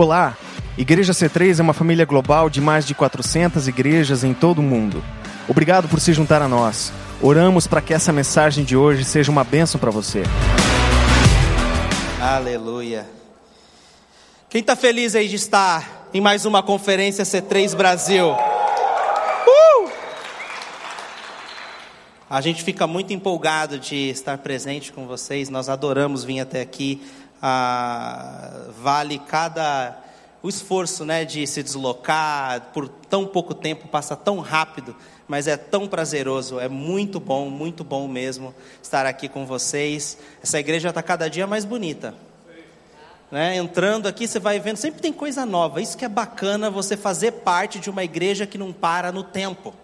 Olá! Igreja C3 é uma família global de mais de 400 igrejas em todo o mundo. Obrigado por se juntar a nós. Oramos para que essa mensagem de hoje seja uma bênção para você. Aleluia. Quem está feliz aí de estar em mais uma conferência C3 Brasil? Uh! A gente fica muito empolgado de estar presente com vocês. Nós adoramos vir até aqui. Ah, vale cada o esforço, né, de se deslocar por tão pouco tempo passa tão rápido, mas é tão prazeroso. É muito bom, muito bom mesmo estar aqui com vocês. Essa igreja está cada dia mais bonita. Né? Entrando aqui, você vai vendo, sempre tem coisa nova. Isso que é bacana, você fazer parte de uma igreja que não para no tempo.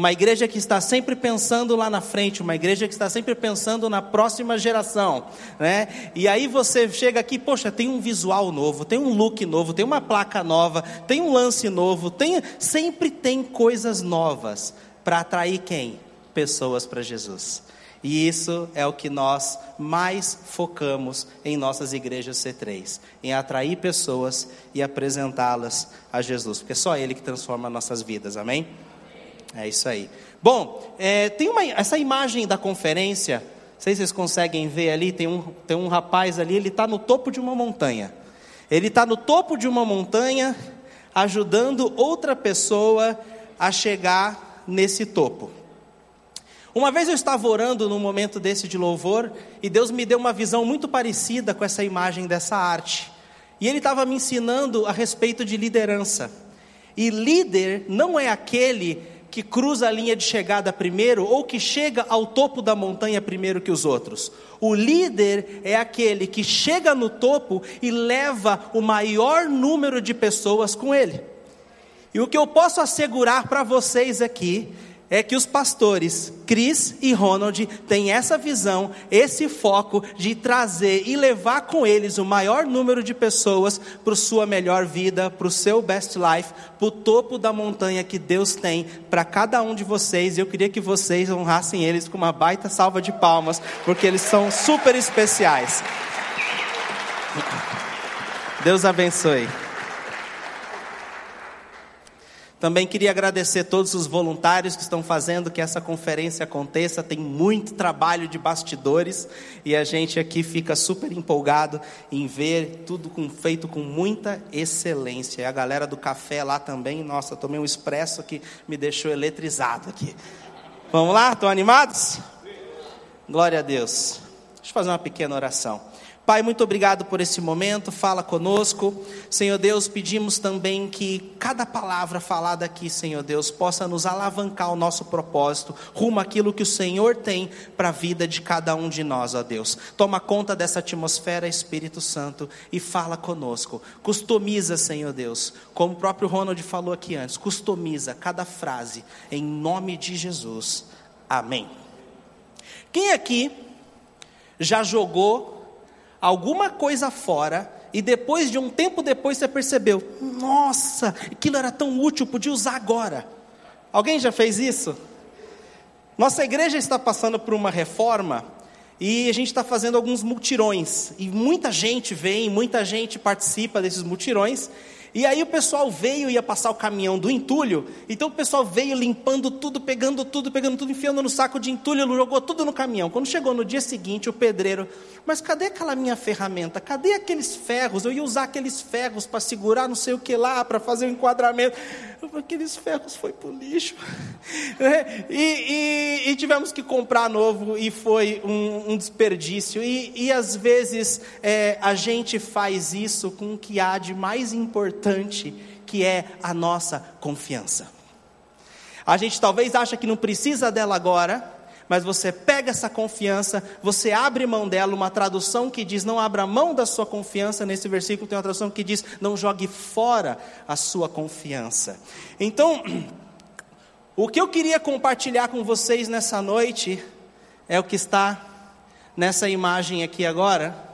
Uma igreja que está sempre pensando lá na frente, uma igreja que está sempre pensando na próxima geração, né? E aí você chega aqui, poxa, tem um visual novo, tem um look novo, tem uma placa nova, tem um lance novo, tem sempre tem coisas novas para atrair quem? Pessoas para Jesus. E isso é o que nós mais focamos em nossas igrejas C3, em atrair pessoas e apresentá-las a Jesus, porque é só Ele que transforma nossas vidas, amém? É isso aí. Bom, é, tem uma, essa imagem da conferência, não sei se vocês conseguem ver ali, tem um, tem um rapaz ali, ele está no topo de uma montanha. Ele está no topo de uma montanha, ajudando outra pessoa a chegar nesse topo. Uma vez eu estava orando num momento desse de louvor, e Deus me deu uma visão muito parecida com essa imagem dessa arte. E Ele estava me ensinando a respeito de liderança. E líder não é aquele que cruza a linha de chegada primeiro ou que chega ao topo da montanha primeiro que os outros. O líder é aquele que chega no topo e leva o maior número de pessoas com ele. E o que eu posso assegurar para vocês aqui é que os pastores Chris e Ronald têm essa visão, esse foco de trazer e levar com eles o maior número de pessoas para sua melhor vida, para o seu best life, para o topo da montanha que Deus tem para cada um de vocês. Eu queria que vocês honrassem eles com uma baita salva de palmas, porque eles são super especiais. Deus abençoe. Também queria agradecer todos os voluntários que estão fazendo que essa conferência aconteça. Tem muito trabalho de bastidores e a gente aqui fica super empolgado em ver tudo com, feito com muita excelência. E a galera do café lá também, nossa, tomei um expresso que me deixou eletrizado aqui. Vamos lá? Estão animados? Glória a Deus. Deixa eu fazer uma pequena oração. Pai, muito obrigado por esse momento, fala conosco. Senhor Deus, pedimos também que cada palavra falada aqui, Senhor Deus, possa nos alavancar o nosso propósito, rumo àquilo que o Senhor tem para a vida de cada um de nós, ó Deus. Toma conta dessa atmosfera, Espírito Santo, e fala conosco. Customiza, Senhor Deus, como o próprio Ronald falou aqui antes, customiza cada frase, em nome de Jesus. Amém. Quem aqui já jogou alguma coisa fora e depois de um tempo depois você percebeu, nossa, aquilo era tão útil, podia usar agora. Alguém já fez isso? Nossa igreja está passando por uma reforma e a gente está fazendo alguns multirões e muita gente vem, muita gente participa desses multirões e aí o pessoal veio, ia passar o caminhão do entulho, então o pessoal veio limpando tudo, pegando tudo, pegando tudo, enfiando no saco de entulho, jogou tudo no caminhão. Quando chegou no dia seguinte, o pedreiro, mas cadê aquela minha ferramenta? Cadê aqueles ferros? Eu ia usar aqueles ferros para segurar não sei o que lá, para fazer o um enquadramento. Aqueles ferros foi para o lixo. É, e, e, e, tivemos que comprar novo e foi um, um desperdício. E, e às vezes é, a gente faz isso com o que há de mais importante importante que é a nossa confiança. A gente talvez acha que não precisa dela agora, mas você pega essa confiança, você abre mão dela, uma tradução que diz não abra mão da sua confiança, nesse versículo tem uma tradução que diz não jogue fora a sua confiança. Então, o que eu queria compartilhar com vocês nessa noite é o que está nessa imagem aqui agora.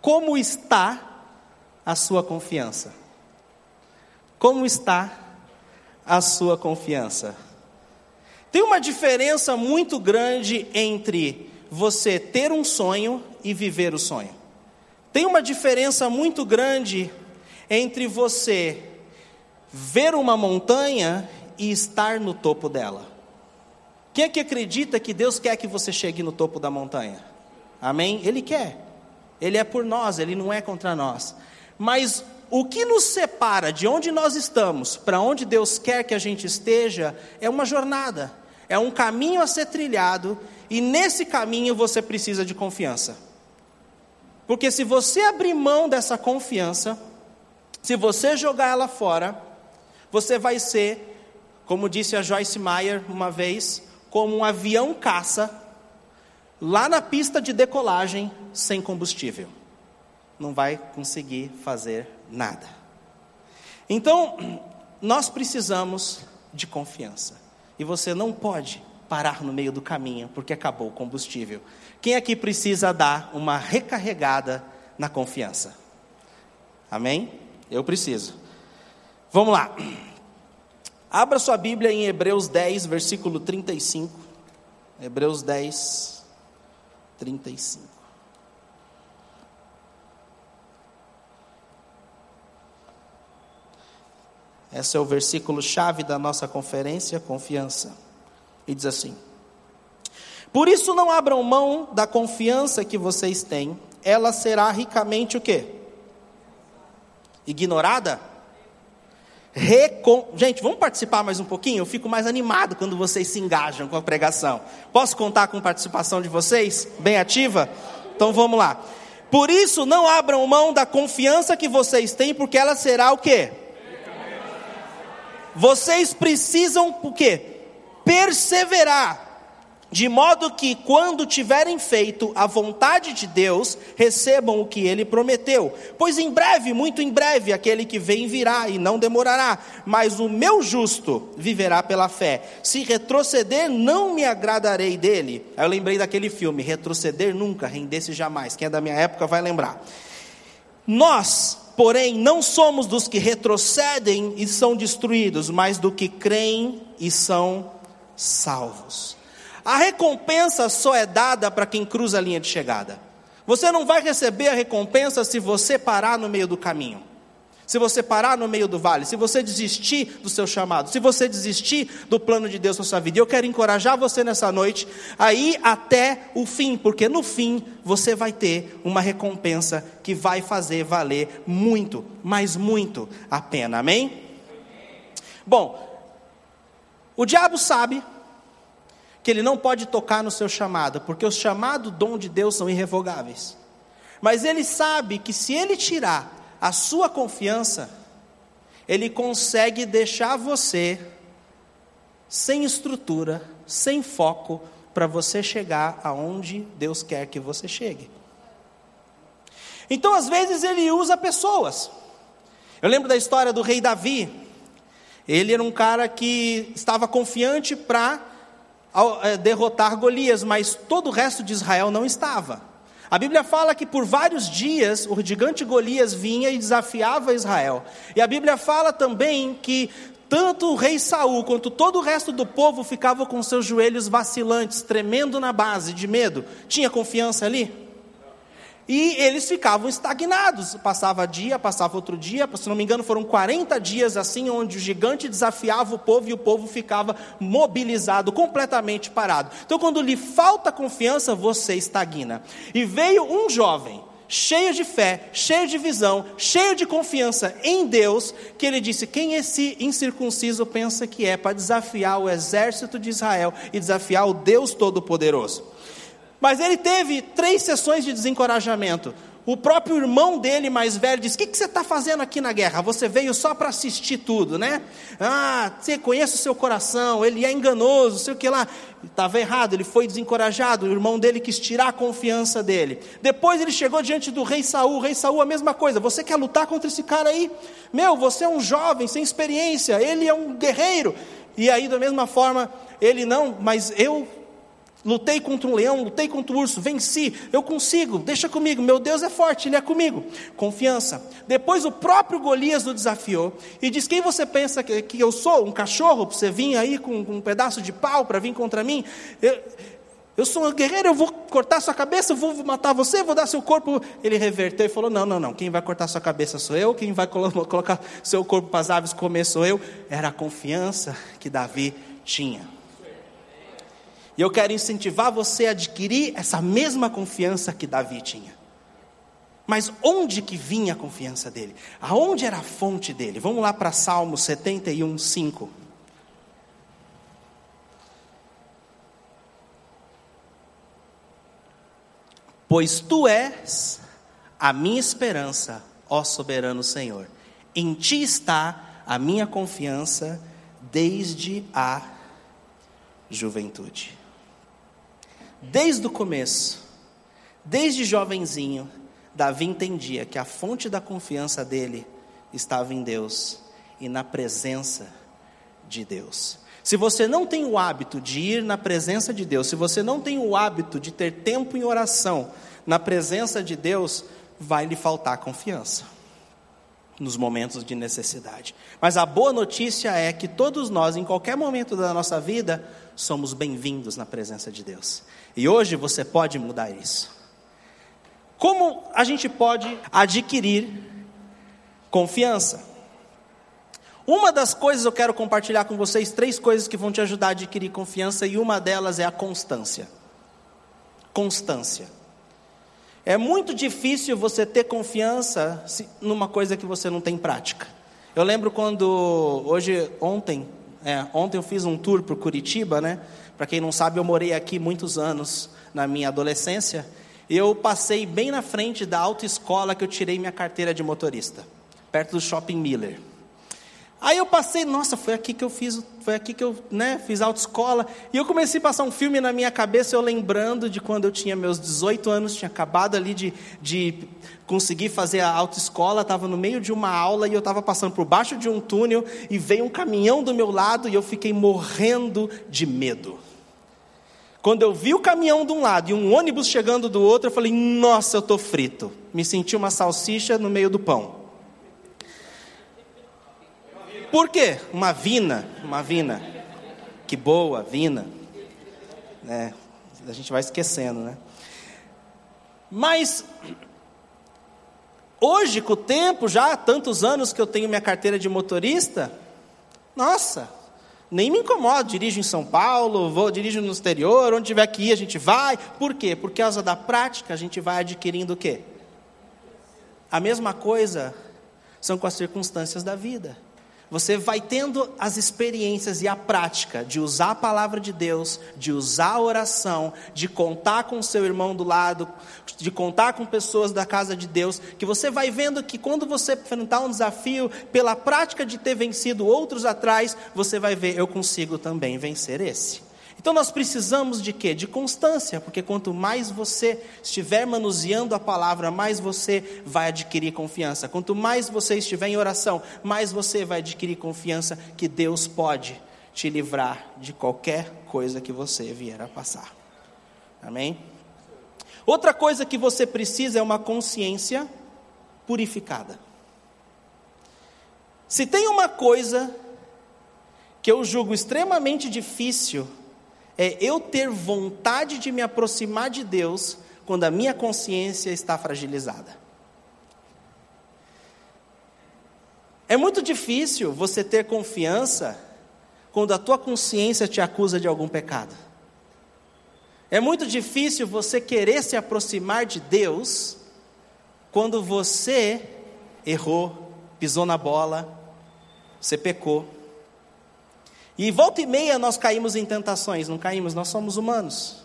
Como está a sua confiança? Como está a sua confiança? Tem uma diferença muito grande entre você ter um sonho e viver o sonho. Tem uma diferença muito grande entre você ver uma montanha e estar no topo dela. Quem é que acredita que Deus quer que você chegue no topo da montanha? Amém? Ele quer. Ele é por nós, ele não é contra nós. Mas o que nos separa de onde nós estamos para onde Deus quer que a gente esteja é uma jornada, é um caminho a ser trilhado, e nesse caminho você precisa de confiança. Porque se você abrir mão dessa confiança, se você jogar ela fora, você vai ser, como disse a Joyce Meyer uma vez, como um avião caça lá na pista de decolagem sem combustível. Não vai conseguir fazer nada. Então, nós precisamos de confiança. E você não pode parar no meio do caminho porque acabou o combustível. Quem aqui precisa dar uma recarregada na confiança? Amém? Eu preciso. Vamos lá. Abra sua Bíblia em Hebreus 10, versículo 35. Hebreus 10, 35. Esse é o versículo chave da nossa conferência, confiança. E diz assim: Por isso não abram mão da confiança que vocês têm, ela será ricamente o quê? ignorada? Recon... Gente, vamos participar mais um pouquinho? Eu fico mais animado quando vocês se engajam com a pregação. Posso contar com a participação de vocês? Bem ativa? Então vamos lá. Por isso, não abram mão da confiança que vocês têm, porque ela será o quê? Vocês precisam o quê? Perseverar de modo que, quando tiverem feito a vontade de Deus, recebam o que ele prometeu. Pois em breve, muito em breve, aquele que vem virá e não demorará. Mas o meu justo viverá pela fé. Se retroceder, não me agradarei dele. Aí eu lembrei daquele filme, Retroceder Nunca, Render-se Jamais. Quem é da minha época vai lembrar. Nós, porém, não somos dos que retrocedem e são destruídos, mas do que creem e são salvos. A recompensa só é dada para quem cruza a linha de chegada. Você não vai receber a recompensa se você parar no meio do caminho. Se você parar no meio do vale, se você desistir do seu chamado, se você desistir do plano de Deus na sua vida, eu quero encorajar você nessa noite a ir até o fim, porque no fim você vai ter uma recompensa que vai fazer valer muito, mas muito a pena, amém? Bom, o diabo sabe que ele não pode tocar no seu chamado, porque os chamados dom de Deus são irrevogáveis. Mas ele sabe que se ele tirar a sua confiança, ele consegue deixar você sem estrutura, sem foco, para você chegar aonde Deus quer que você chegue. Então, às vezes, ele usa pessoas. Eu lembro da história do rei Davi. Ele era um cara que estava confiante para é, derrotar Golias, mas todo o resto de Israel não estava. A Bíblia fala que por vários dias o gigante Golias vinha e desafiava Israel. E a Bíblia fala também que tanto o rei Saul quanto todo o resto do povo ficava com seus joelhos vacilantes, tremendo na base de medo. Tinha confiança ali? E eles ficavam estagnados. Passava dia, passava outro dia, se não me engano, foram 40 dias assim, onde o gigante desafiava o povo e o povo ficava mobilizado, completamente parado. Então, quando lhe falta confiança, você estagna. E veio um jovem, cheio de fé, cheio de visão, cheio de confiança em Deus, que ele disse: Quem esse incircunciso pensa que é para desafiar o exército de Israel e desafiar o Deus Todo-Poderoso? Mas ele teve três sessões de desencorajamento. O próprio irmão dele, mais velho, disse: O que, que você está fazendo aqui na guerra? Você veio só para assistir tudo, né? Ah, você conhece o seu coração, ele é enganoso, sei o que lá. Estava errado, ele foi desencorajado. O irmão dele quis tirar a confiança dele. Depois ele chegou diante do rei Saul. O rei Saul, a mesma coisa: Você quer lutar contra esse cara aí? Meu, você é um jovem sem experiência, ele é um guerreiro. E aí, da mesma forma, ele não, mas eu Lutei contra um leão, lutei contra um urso, venci, eu consigo, deixa comigo, meu Deus é forte, Ele é comigo. Confiança. Depois o próprio Golias o desafiou e diz: Quem você pensa que, que eu sou? Um cachorro para você vir aí com, com, um pedaço de pau para vir contra mim? Eu, Eu sou um guerreiro, eu vou cortar sua cabeça, eu vou matar você, vou dar seu corpo. Ele reverteu e falou: Não, não, não. Quem vai cortar sua cabeça sou eu, quem vai colocar seu corpo para as aves comer sou eu. Era a confiança que Davi tinha. E eu quero incentivar você a adquirir essa mesma confiança que Davi tinha. Mas onde que vinha a confiança dele? Aonde era a fonte dele? Vamos lá para Salmo 71, 5. Pois tu és a minha esperança, ó soberano Senhor. Em ti está a minha confiança desde a juventude. Desde o começo, desde jovenzinho, Davi entendia que a fonte da confiança dele estava em Deus e na presença de Deus. Se você não tem o hábito de ir na presença de Deus, se você não tem o hábito de ter tempo em oração na presença de Deus, vai lhe faltar confiança nos momentos de necessidade. Mas a boa notícia é que todos nós, em qualquer momento da nossa vida, somos bem-vindos na presença de Deus. E hoje você pode mudar isso. Como a gente pode adquirir confiança? Uma das coisas eu quero compartilhar com vocês, três coisas que vão te ajudar a adquirir confiança, e uma delas é a constância. Constância. É muito difícil você ter confiança numa coisa que você não tem prática. Eu lembro quando, hoje, ontem, é, ontem eu fiz um tour por Curitiba, né? Para quem não sabe, eu morei aqui muitos anos na minha adolescência. Eu passei bem na frente da autoescola que eu tirei minha carteira de motorista, perto do Shopping Miller. Aí eu passei, nossa, foi aqui que eu fiz, foi aqui que eu né, fiz autoescola. E eu comecei a passar um filme na minha cabeça, eu lembrando de quando eu tinha meus 18 anos, tinha acabado ali de, de conseguir fazer a autoescola, estava no meio de uma aula e eu estava passando por baixo de um túnel e veio um caminhão do meu lado e eu fiquei morrendo de medo. Quando eu vi o caminhão de um lado e um ônibus chegando do outro, eu falei, nossa, eu estou frito. Me senti uma salsicha no meio do pão. Por quê? Uma vina, uma vina. Que boa, vina. É, a gente vai esquecendo, né? Mas hoje, com o tempo, já há tantos anos que eu tenho minha carteira de motorista, nossa, nem me incomodo, dirijo em São Paulo, vou dirijo no exterior, onde tiver que ir a gente vai. Por quê? Por causa da prática a gente vai adquirindo o quê? A mesma coisa são com as circunstâncias da vida. Você vai tendo as experiências e a prática de usar a palavra de Deus, de usar a oração, de contar com o seu irmão do lado, de contar com pessoas da casa de Deus, que você vai vendo que quando você enfrentar um desafio, pela prática de ter vencido outros atrás, você vai ver, eu consigo também vencer esse. Então nós precisamos de quê? De constância, porque quanto mais você estiver manuseando a palavra, mais você vai adquirir confiança. Quanto mais você estiver em oração, mais você vai adquirir confiança que Deus pode te livrar de qualquer coisa que você vier a passar. Amém? Outra coisa que você precisa é uma consciência purificada. Se tem uma coisa que eu julgo extremamente difícil é eu ter vontade de me aproximar de Deus quando a minha consciência está fragilizada. É muito difícil você ter confiança quando a tua consciência te acusa de algum pecado. É muito difícil você querer se aproximar de Deus quando você errou, pisou na bola, você pecou. E volta e meia nós caímos em tentações, não caímos, nós somos humanos.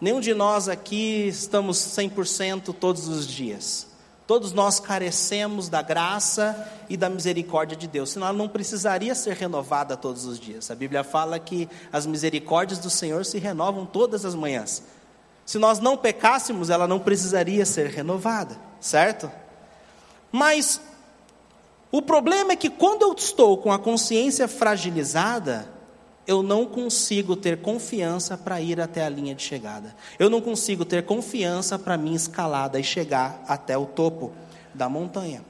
Nenhum de nós aqui estamos 100% todos os dias. Todos nós carecemos da graça e da misericórdia de Deus, senão ela não precisaria ser renovada todos os dias. A Bíblia fala que as misericórdias do Senhor se renovam todas as manhãs. Se nós não pecássemos, ela não precisaria ser renovada, certo? Mas o problema é que quando eu estou com a consciência fragilizada, eu não consigo ter confiança para ir até a linha de chegada. Eu não consigo ter confiança para minha escalada e chegar até o topo da montanha.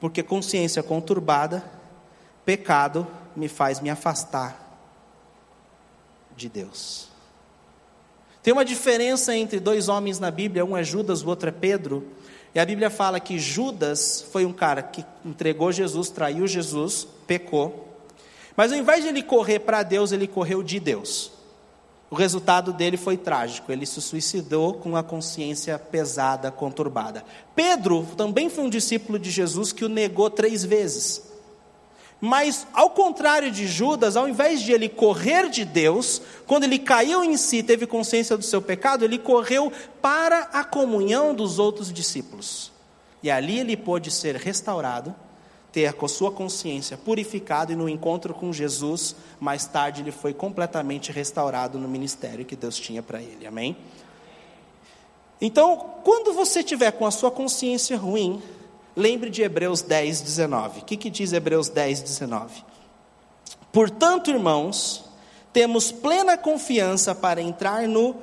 Porque consciência conturbada, pecado, me faz me afastar de Deus. Tem uma diferença entre dois homens na Bíblia, um é Judas, o outro é Pedro. E a Bíblia fala que Judas foi um cara que entregou Jesus, traiu Jesus, pecou. Mas ao invés de ele correr para Deus, ele correu de Deus. O resultado dele foi trágico. Ele se suicidou com a consciência pesada, conturbada. Pedro também foi um discípulo de Jesus que o negou três vezes. Mas, ao contrário de Judas, ao invés de ele correr de Deus, quando ele caiu em si, teve consciência do seu pecado, ele correu para a comunhão dos outros discípulos. E ali ele pôde ser restaurado, ter a sua consciência purificada e no encontro com Jesus, mais tarde ele foi completamente restaurado no ministério que Deus tinha para ele. Amém? Então, quando você tiver com a sua consciência ruim, Lembre de Hebreus 10, 19. O que, que diz Hebreus 10, 19? Portanto, irmãos, temos plena confiança para entrar no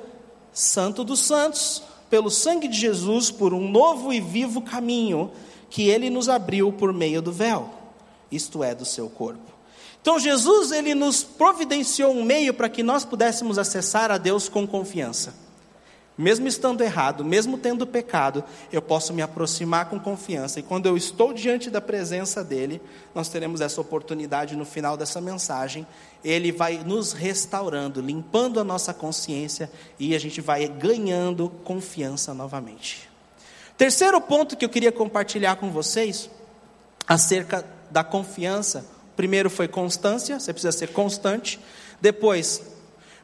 Santo dos Santos, pelo sangue de Jesus, por um novo e vivo caminho que ele nos abriu por meio do véu, isto é, do seu corpo. Então, Jesus, ele nos providenciou um meio para que nós pudéssemos acessar a Deus com confiança. Mesmo estando errado, mesmo tendo pecado, eu posso me aproximar com confiança. E quando eu estou diante da presença dEle, nós teremos essa oportunidade no final dessa mensagem. Ele vai nos restaurando, limpando a nossa consciência e a gente vai ganhando confiança novamente. Terceiro ponto que eu queria compartilhar com vocês acerca da confiança. Primeiro foi constância, você precisa ser constante. Depois,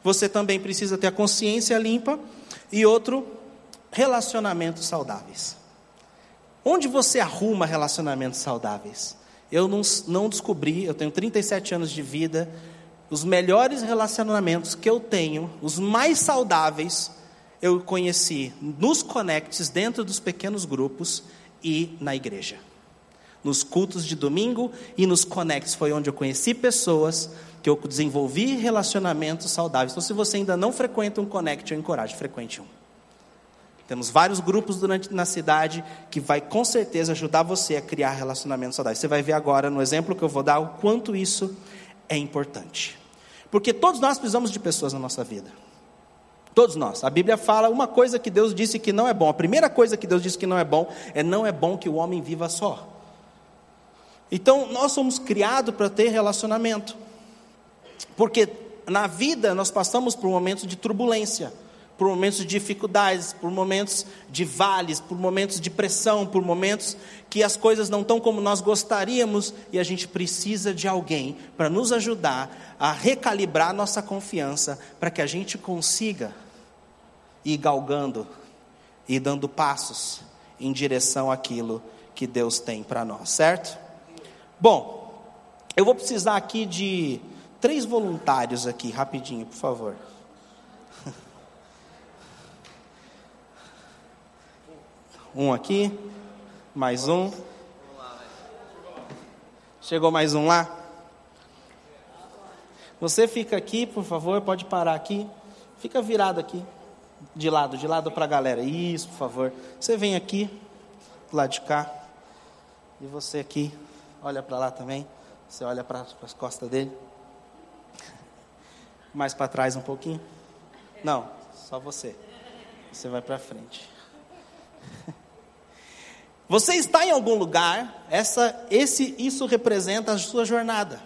você também precisa ter a consciência limpa. E outro, relacionamentos saudáveis. Onde você arruma relacionamentos saudáveis? Eu não, não descobri, eu tenho 37 anos de vida, os melhores relacionamentos que eu tenho, os mais saudáveis, eu conheci nos conectes, dentro dos pequenos grupos e na igreja. Nos cultos de domingo e nos conectes foi onde eu conheci pessoas que eu desenvolvi relacionamentos saudáveis. Então, se você ainda não frequenta um Connect, eu encorajo, frequente um. Temos vários grupos durante, na cidade que vai com certeza ajudar você a criar relacionamentos saudáveis. Você vai ver agora no exemplo que eu vou dar o quanto isso é importante. Porque todos nós precisamos de pessoas na nossa vida. Todos nós. A Bíblia fala uma coisa que Deus disse que não é bom. A primeira coisa que Deus disse que não é bom é não é bom que o homem viva só. Então, nós somos criados para ter relacionamento. Porque na vida nós passamos por momentos de turbulência, por momentos de dificuldades, por momentos de vales, por momentos de pressão, por momentos que as coisas não estão como nós gostaríamos e a gente precisa de alguém para nos ajudar a recalibrar nossa confiança para que a gente consiga ir galgando e dando passos em direção àquilo que Deus tem para nós, certo? Bom, eu vou precisar aqui de três voluntários aqui, rapidinho, por favor. Um aqui, mais um. Chegou mais um lá? Você fica aqui, por favor, pode parar aqui. Fica virado aqui, de lado, de lado para a galera. Isso, por favor. Você vem aqui, do lado de cá. E você aqui, olha para lá também. Você olha para as costas dele. Mais para trás um pouquinho? Não, só você. Você vai para frente. Você está em algum lugar, essa, esse, isso representa a sua jornada.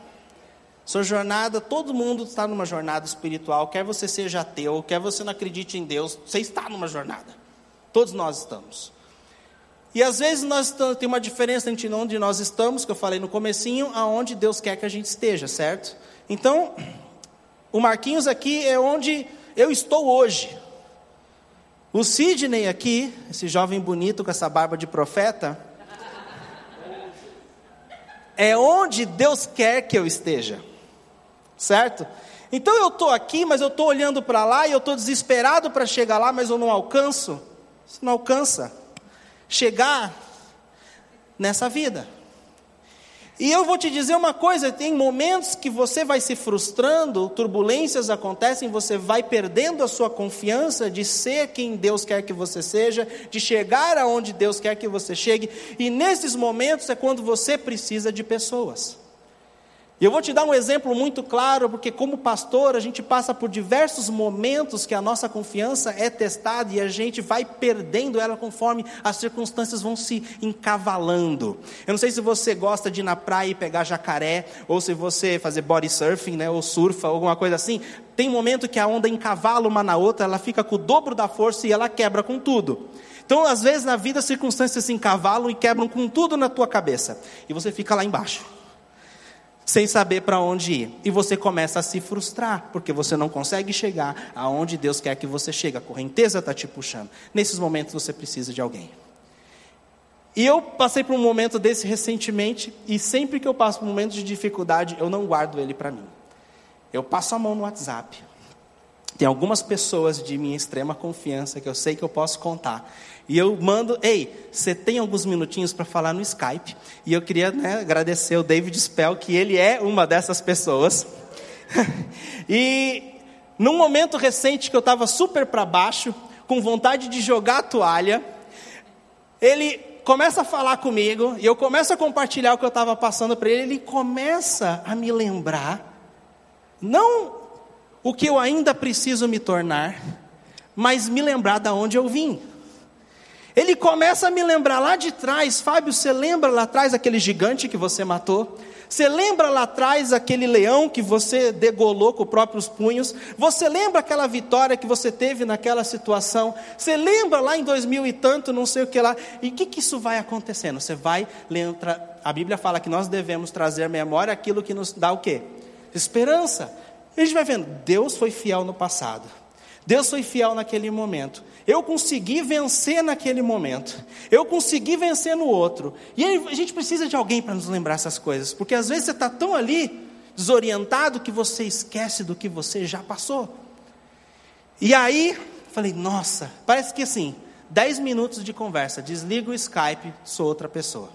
Sua jornada, todo mundo está numa jornada espiritual, quer você seja ateu, quer você não acredite em Deus, você está numa jornada. Todos nós estamos. E às vezes nós tem uma diferença entre onde nós estamos, que eu falei no comecinho, aonde Deus quer que a gente esteja, certo? Então, o Marquinhos aqui é onde eu estou hoje. O Sidney aqui, esse jovem bonito com essa barba de profeta, é onde Deus quer que eu esteja. Certo? Então eu estou aqui, mas eu estou olhando para lá e eu estou desesperado para chegar lá, mas eu não alcanço. Você não alcança chegar nessa vida. E eu vou te dizer uma coisa: tem momentos que você vai se frustrando, turbulências acontecem, você vai perdendo a sua confiança de ser quem Deus quer que você seja, de chegar aonde Deus quer que você chegue, e nesses momentos é quando você precisa de pessoas. E eu vou te dar um exemplo muito claro, porque como pastor, a gente passa por diversos momentos que a nossa confiança é testada e a gente vai perdendo ela conforme as circunstâncias vão se encavalando. Eu não sei se você gosta de ir na praia e pegar jacaré, ou se você fazer body surfing, né, ou surfa, alguma coisa assim. Tem momento que a onda encavala uma na outra, ela fica com o dobro da força e ela quebra com tudo. Então, às vezes na vida as circunstâncias se encavalam e quebram com tudo na tua cabeça, e você fica lá embaixo sem saber para onde ir. E você começa a se frustrar, porque você não consegue chegar aonde Deus quer que você chegue. A correnteza está te puxando. Nesses momentos você precisa de alguém. E eu passei por um momento desse recentemente, e sempre que eu passo por um momento de dificuldade, eu não guardo ele para mim. Eu passo a mão no WhatsApp. Tem algumas pessoas de minha extrema confiança que eu sei que eu posso contar. E eu mando, ei, você tem alguns minutinhos para falar no Skype? E eu queria né, agradecer o David Spell, que ele é uma dessas pessoas. e num momento recente que eu estava super para baixo, com vontade de jogar a toalha, ele começa a falar comigo, e eu começo a compartilhar o que eu estava passando para ele, ele começa a me lembrar, não o que eu ainda preciso me tornar, mas me lembrar de onde eu vim. Ele começa a me lembrar lá de trás, Fábio, você lembra lá atrás aquele gigante que você matou? Você lembra lá atrás aquele leão que você degolou com os próprios punhos? Você lembra aquela vitória que você teve naquela situação? Você lembra lá em 2000 e tanto, não sei o que lá? E o que, que isso vai acontecendo? Você vai lembrar, a Bíblia fala que nós devemos trazer à memória aquilo que nos dá o quê? Esperança. A gente vai vendo, Deus foi fiel no passado. Deus foi fiel naquele momento. Eu consegui vencer naquele momento. Eu consegui vencer no outro. E a gente precisa de alguém para nos lembrar essas coisas. Porque às vezes você está tão ali, desorientado, que você esquece do que você já passou. E aí, falei, nossa, parece que assim, 10 minutos de conversa, desliga o Skype, sou outra pessoa.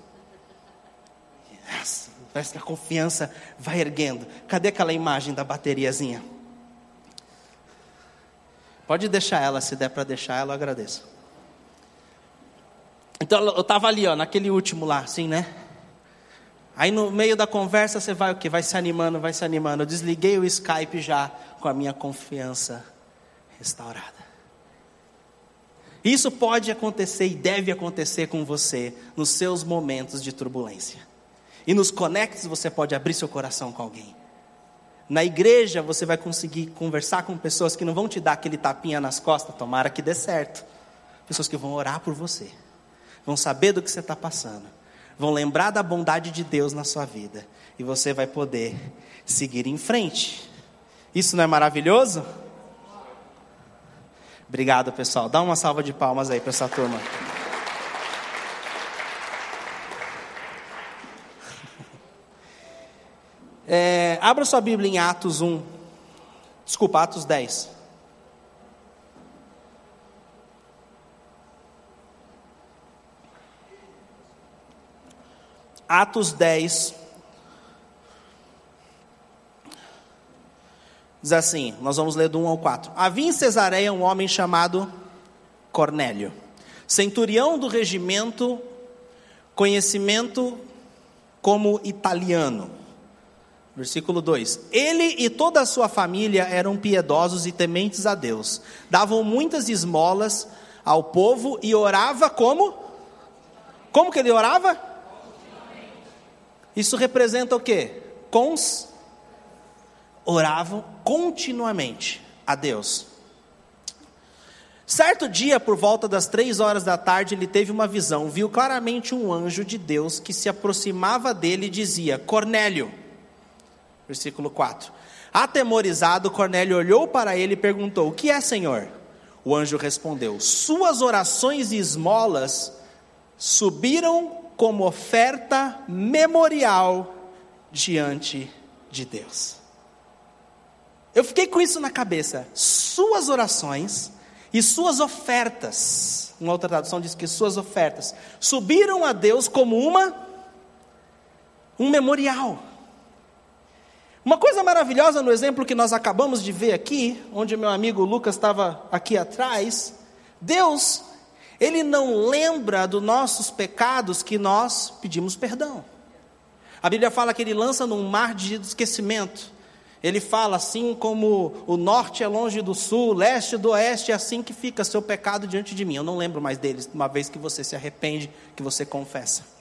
Nossa, parece que a confiança vai erguendo. Cadê aquela imagem da bateriazinha? Pode deixar ela, se der para deixar ela, eu agradeço. Então eu estava ali, ó, naquele último lá, assim, né? Aí no meio da conversa você vai o quê? Vai se animando, vai se animando. Eu desliguei o Skype já com a minha confiança restaurada. Isso pode acontecer e deve acontecer com você nos seus momentos de turbulência. E nos conectes você pode abrir seu coração com alguém. Na igreja você vai conseguir conversar com pessoas que não vão te dar aquele tapinha nas costas, tomara que dê certo. Pessoas que vão orar por você, vão saber do que você está passando, vão lembrar da bondade de Deus na sua vida, e você vai poder seguir em frente. Isso não é maravilhoso? Obrigado, pessoal. Dá uma salva de palmas aí para essa turma. É, abra sua Bíblia em Atos 1. Desculpa, Atos 10. Atos 10. Diz assim, nós vamos ler do 1 ao 4. Havia em Cesareia um homem chamado Cornélio, centurião do regimento, conhecimento como italiano Versículo 2: Ele e toda a sua família eram piedosos e tementes a Deus, davam muitas esmolas ao povo e orava como? Como que ele orava? Isso representa o que? Cons. Oravam continuamente a Deus. Certo dia, por volta das três horas da tarde, ele teve uma visão. Viu claramente um anjo de Deus que se aproximava dele e dizia: Cornélio. Versículo 4. Atemorizado, Cornélio olhou para ele e perguntou: O que é, Senhor? O anjo respondeu: Suas orações e esmolas subiram como oferta memorial diante de Deus. Eu fiquei com isso na cabeça. Suas orações e suas ofertas, uma outra tradução diz que suas ofertas subiram a Deus como uma um memorial. Uma coisa maravilhosa no exemplo que nós acabamos de ver aqui, onde meu amigo Lucas estava aqui atrás, Deus, Ele não lembra dos nossos pecados que nós pedimos perdão. A Bíblia fala que ele lança num mar de esquecimento. Ele fala assim como o norte é longe do sul, leste do oeste, é assim que fica seu pecado diante de mim. Eu não lembro mais deles, uma vez que você se arrepende, que você confessa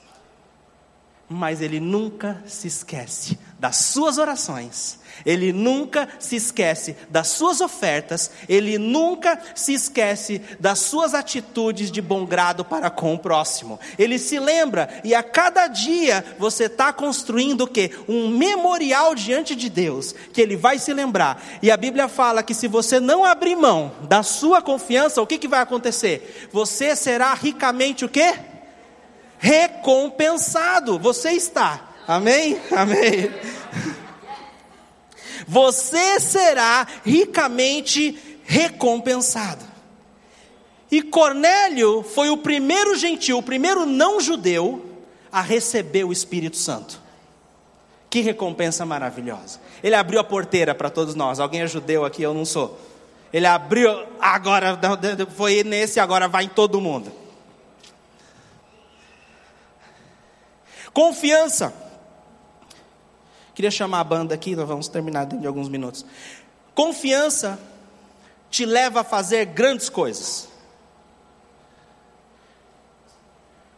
mas ele nunca se esquece das suas orações, ele nunca se esquece das suas ofertas, ele nunca se esquece das suas atitudes de bom grado para com o próximo. Ele se lembra e a cada dia você está construindo o que? Um memorial diante de Deus, que ele vai se lembrar. E a Bíblia fala que se você não abrir mão da sua confiança, o que, que vai acontecer? Você será ricamente o quê? Recompensado. Você está. Amém? Amém. Você será ricamente recompensado. E Cornélio foi o primeiro gentil, o primeiro não judeu a receber o Espírito Santo. Que recompensa maravilhosa. Ele abriu a porteira para todos nós. Alguém é judeu aqui? Eu não sou. Ele abriu, agora foi nesse, agora vai em todo mundo. Confiança. Queria chamar a banda aqui, nós vamos terminar dentro de alguns minutos. Confiança te leva a fazer grandes coisas.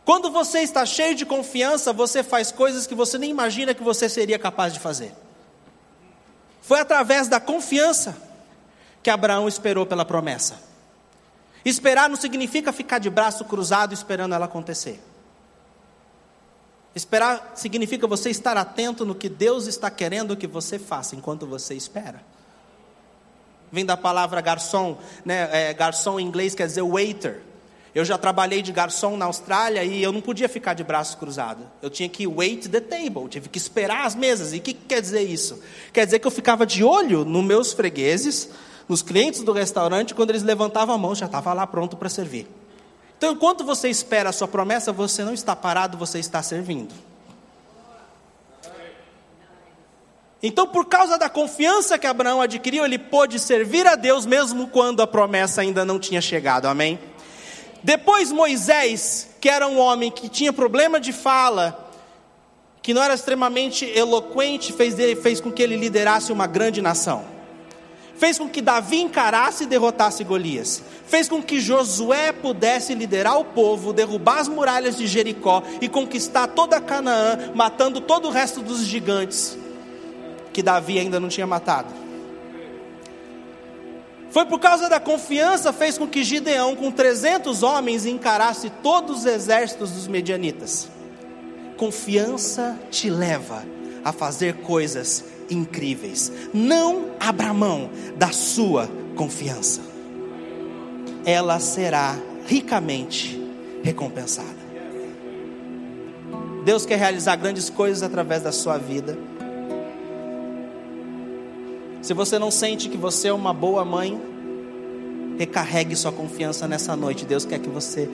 Quando você está cheio de confiança, você faz coisas que você nem imagina que você seria capaz de fazer. Foi através da confiança que Abraão esperou pela promessa. Esperar não significa ficar de braço cruzado esperando ela acontecer. Esperar significa você estar atento no que Deus está querendo que você faça enquanto você espera. Vem da palavra garçom, né? É, garçom em inglês quer dizer waiter. Eu já trabalhei de garçom na Austrália e eu não podia ficar de braços cruzados. Eu tinha que wait the table, tive que esperar as mesas. E o que, que quer dizer isso? Quer dizer que eu ficava de olho nos meus fregueses, nos clientes do restaurante, quando eles levantavam a mão, já estava lá pronto para servir. Então, enquanto você espera a sua promessa, você não está parado, você está servindo. Então, por causa da confiança que Abraão adquiriu, ele pôde servir a Deus mesmo quando a promessa ainda não tinha chegado. Amém? Depois, Moisés, que era um homem que tinha problema de fala, que não era extremamente eloquente, fez, dele, fez com que ele liderasse uma grande nação fez com que Davi encarasse e derrotasse Golias, fez com que Josué pudesse liderar o povo, derrubar as muralhas de Jericó e conquistar toda Canaã, matando todo o resto dos gigantes que Davi ainda não tinha matado. Foi por causa da confiança fez com que Gideão, com 300 homens, encarasse todos os exércitos dos medianitas. Confiança te leva a fazer coisas incríveis. Não abra mão da sua confiança. Ela será ricamente recompensada. Deus quer realizar grandes coisas através da sua vida. Se você não sente que você é uma boa mãe, recarregue sua confiança nessa noite. Deus quer que você,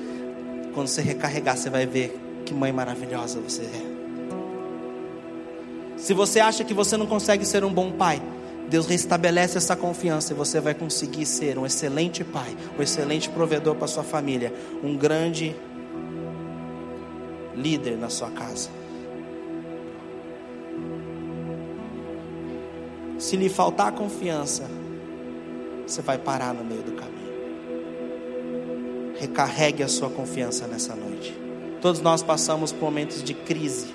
quando você recarregar, você vai ver que mãe maravilhosa você é. Se você acha que você não consegue ser um bom pai, Deus restabelece essa confiança e você vai conseguir ser um excelente pai, um excelente provedor para sua família, um grande líder na sua casa. Se lhe faltar confiança, você vai parar no meio do caminho. Recarregue a sua confiança nessa noite. Todos nós passamos por momentos de crise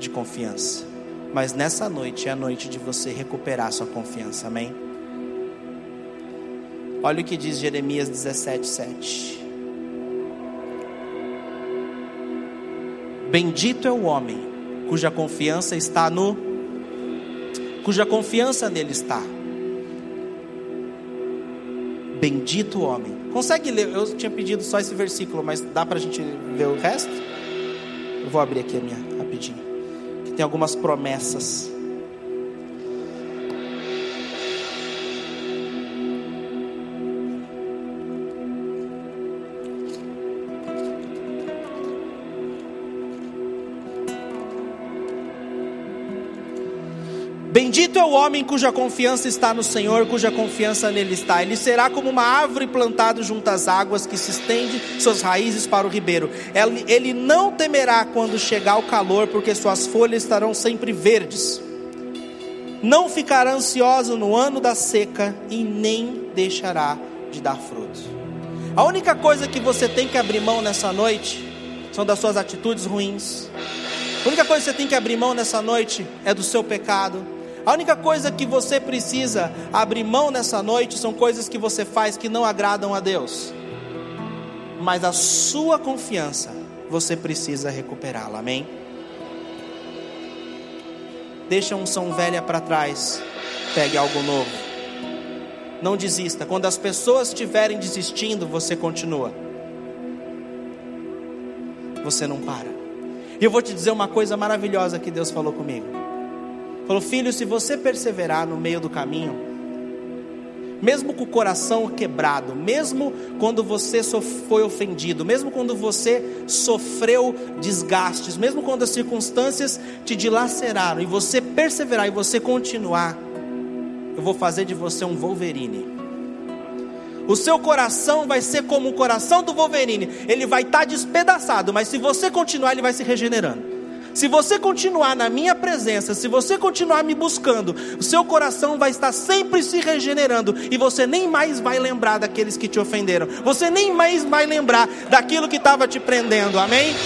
de confiança. Mas nessa noite é a noite de você recuperar sua confiança, amém? Olha o que diz Jeremias 17, 7. Bendito é o homem cuja confiança está no, cuja confiança nele está. Bendito o homem. Consegue ler? Eu tinha pedido só esse versículo, mas dá para a gente ver o resto? Eu vou abrir aqui a minha rapidinho tem algumas promessas. O homem cuja confiança está no Senhor, cuja confiança nele está. Ele será como uma árvore plantada junto às águas, que se estende suas raízes para o ribeiro. Ele não temerá quando chegar o calor, porque suas folhas estarão sempre verdes. Não ficará ansioso no ano da seca e nem deixará de dar frutos. A única coisa que você tem que abrir mão nessa noite são das suas atitudes ruins. A única coisa que você tem que abrir mão nessa noite é do seu pecado a única coisa que você precisa abrir mão nessa noite são coisas que você faz que não agradam a Deus. Mas a sua confiança, você precisa recuperá-la, amém? Deixa a unção velha para trás, pegue algo novo. Não desista. Quando as pessoas estiverem desistindo, você continua. Você não para. E eu vou te dizer uma coisa maravilhosa que Deus falou comigo. Falou, filho, se você perseverar no meio do caminho, mesmo com o coração quebrado, mesmo quando você foi ofendido, mesmo quando você sofreu desgastes, mesmo quando as circunstâncias te dilaceraram, e você perseverar e você continuar, eu vou fazer de você um Wolverine. O seu coração vai ser como o coração do Wolverine, ele vai estar tá despedaçado, mas se você continuar, ele vai se regenerando. Se você continuar na minha presença, se você continuar me buscando, o seu coração vai estar sempre se regenerando e você nem mais vai lembrar daqueles que te ofenderam. Você nem mais vai lembrar daquilo que estava te prendendo. Amém?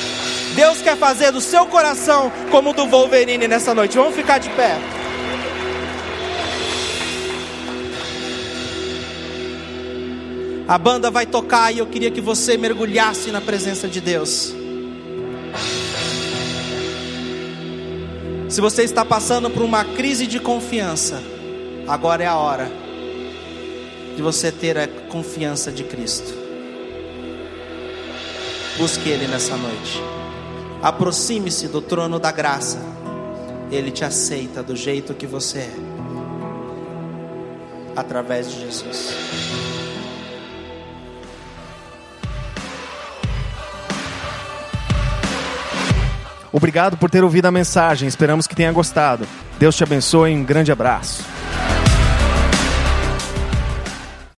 Deus quer fazer do seu coração como do Wolverine nessa noite. Vamos ficar de pé. A banda vai tocar e eu queria que você mergulhasse na presença de Deus. Se você está passando por uma crise de confiança, agora é a hora de você ter a confiança de Cristo. Busque Ele nessa noite. Aproxime-se do trono da graça. Ele te aceita do jeito que você é, através de Jesus. Obrigado por ter ouvido a mensagem, esperamos que tenha gostado. Deus te abençoe, um grande abraço.